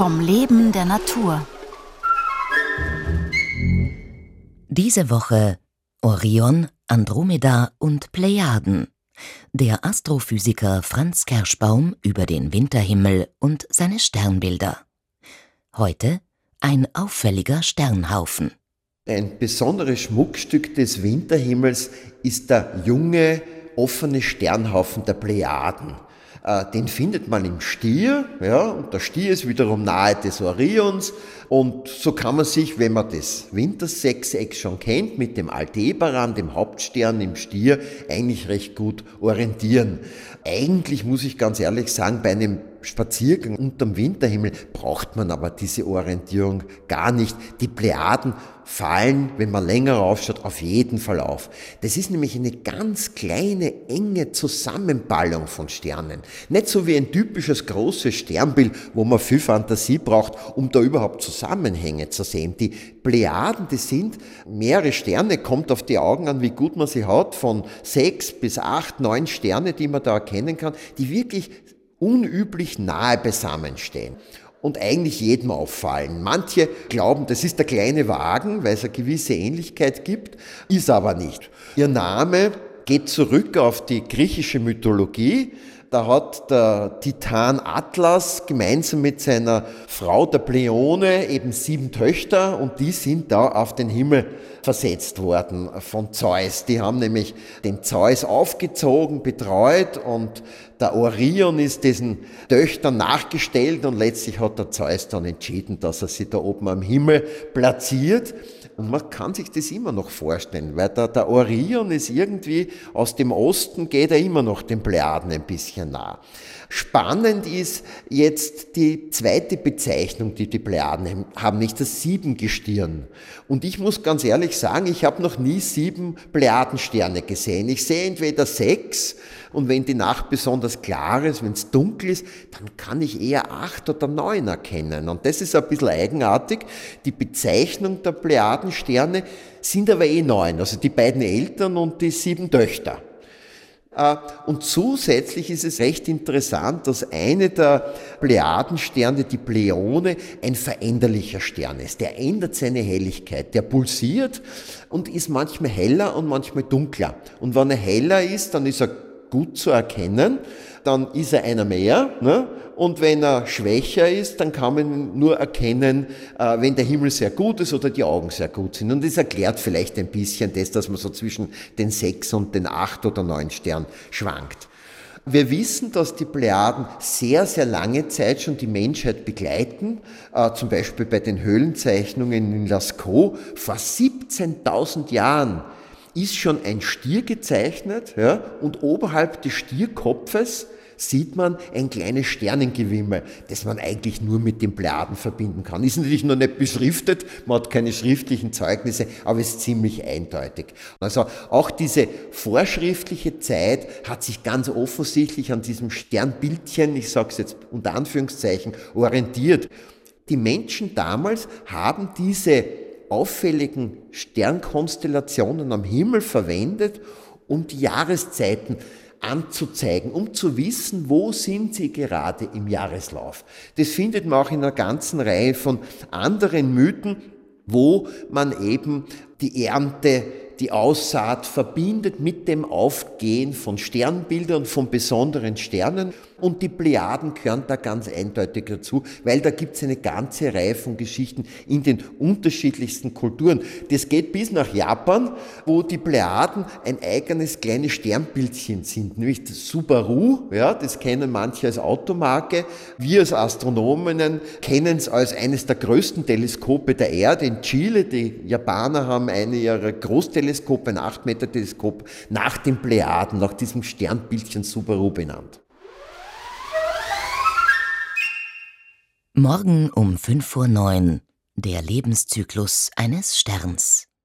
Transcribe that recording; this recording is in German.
Vom Leben der Natur. Diese Woche Orion, Andromeda und Plejaden. Der Astrophysiker Franz Kerschbaum über den Winterhimmel und seine Sternbilder. Heute ein auffälliger Sternhaufen. Ein besonderes Schmuckstück des Winterhimmels ist der junge, offene Sternhaufen der Plejaden. Äh, den findet man im Stier, ja, und der Stier ist wiederum nahe des Orions. Und so kann man sich, wenn man das Wintersechseck schon kennt, mit dem Aldebaran, dem Hauptstern im Stier, eigentlich recht gut orientieren. Eigentlich muss ich ganz ehrlich sagen, bei einem Spaziergang unterm Winterhimmel braucht man aber diese Orientierung gar nicht. Die Plejaden fallen, wenn man länger raufschaut, auf jeden Fall auf. Das ist nämlich eine ganz kleine, enge Zusammenballung von Sternen. Nicht so wie ein typisches großes Sternbild, wo man viel Fantasie braucht, um da überhaupt Zusammenhänge zu sehen. Die Plejaden, die sind mehrere Sterne, kommt auf die Augen an, wie gut man sie hat, von sechs bis acht, neun Sterne, die man da erkennen kann, die wirklich unüblich nahe beisammenstehen und eigentlich jedem auffallen. Manche glauben, das ist der kleine Wagen, weil es eine gewisse Ähnlichkeit gibt, ist aber nicht. Ihr Name geht zurück auf die griechische Mythologie. Da hat der Titan Atlas gemeinsam mit seiner Frau der Pleione eben sieben Töchter und die sind da auf den Himmel versetzt worden von Zeus. Die haben nämlich den Zeus aufgezogen, betreut und der Orion ist diesen Töchtern nachgestellt und letztlich hat der Zeus dann entschieden, dass er sie da oben am Himmel platziert. Und man kann sich das immer noch vorstellen, weil der, der Orion ist irgendwie aus dem Osten, geht er immer noch den Plejaden ein bisschen nah. Spannend ist jetzt die zweite Bezeichnung, die die Plejaden haben, nicht das Siebengestirn. Und ich muss ganz ehrlich sagen, ich habe noch nie sieben Plejadensterne gesehen. Ich sehe entweder sechs und wenn die Nacht besonders klar ist, wenn es dunkel ist, dann kann ich eher acht oder neun erkennen. Und das ist ein bisschen eigenartig. Die Bezeichnung der Plejadensterne sind aber eh neun, also die beiden Eltern und die sieben Töchter. Äh, und zusätzlich ist es recht interessant, dass eine der Plejadensterne, die Pleione, ein veränderlicher Stern ist. Der ändert seine Helligkeit, der pulsiert und ist manchmal heller und manchmal dunkler. Und wenn er heller ist, dann ist er gut zu erkennen, dann ist er einer mehr. Ne? Und wenn er schwächer ist, dann kann man nur erkennen, äh, wenn der Himmel sehr gut ist oder die Augen sehr gut sind. Und das erklärt vielleicht ein bisschen das, dass man so zwischen den sechs und den acht oder neun Sternen schwankt. Wir wissen, dass die Plejaden sehr, sehr lange Zeit schon die Menschheit begleiten. Äh, zum Beispiel bei den Höhlenzeichnungen in Lascaux vor 17.000 Jahren ist schon ein Stier gezeichnet ja, und oberhalb des Stierkopfes sieht man ein kleines Sternengewimmel, das man eigentlich nur mit den Plejaden verbinden kann. Ist natürlich noch nicht beschriftet, man hat keine schriftlichen Zeugnisse, aber ist ziemlich eindeutig. Also auch diese vorschriftliche Zeit hat sich ganz offensichtlich an diesem Sternbildchen, ich sage es jetzt unter Anführungszeichen, orientiert. Die Menschen damals haben diese auffälligen Sternkonstellationen am Himmel verwendet, um die Jahreszeiten anzuzeigen, um zu wissen, wo sind sie gerade im Jahreslauf. Das findet man auch in einer ganzen Reihe von anderen Mythen, wo man eben die Ernte die Aussaat verbindet mit dem Aufgehen von Sternbildern, von besonderen Sternen. Und die Plejaden gehören da ganz eindeutig dazu, weil da gibt es eine ganze Reihe von Geschichten in den unterschiedlichsten Kulturen. Das geht bis nach Japan, wo die Plejaden ein eigenes kleines Sternbildchen sind, nämlich das Subaru, ja, das kennen manche als Automarke. Wir als Astronomen kennen es als eines der größten Teleskope der Erde in Chile. Die Japaner haben eine ihrer Großteleskope, ein 8-Meter-Teleskop, nach den Plejaden, nach diesem Sternbildchen Subaru benannt. Morgen um 5.09 Uhr der Lebenszyklus eines Sterns.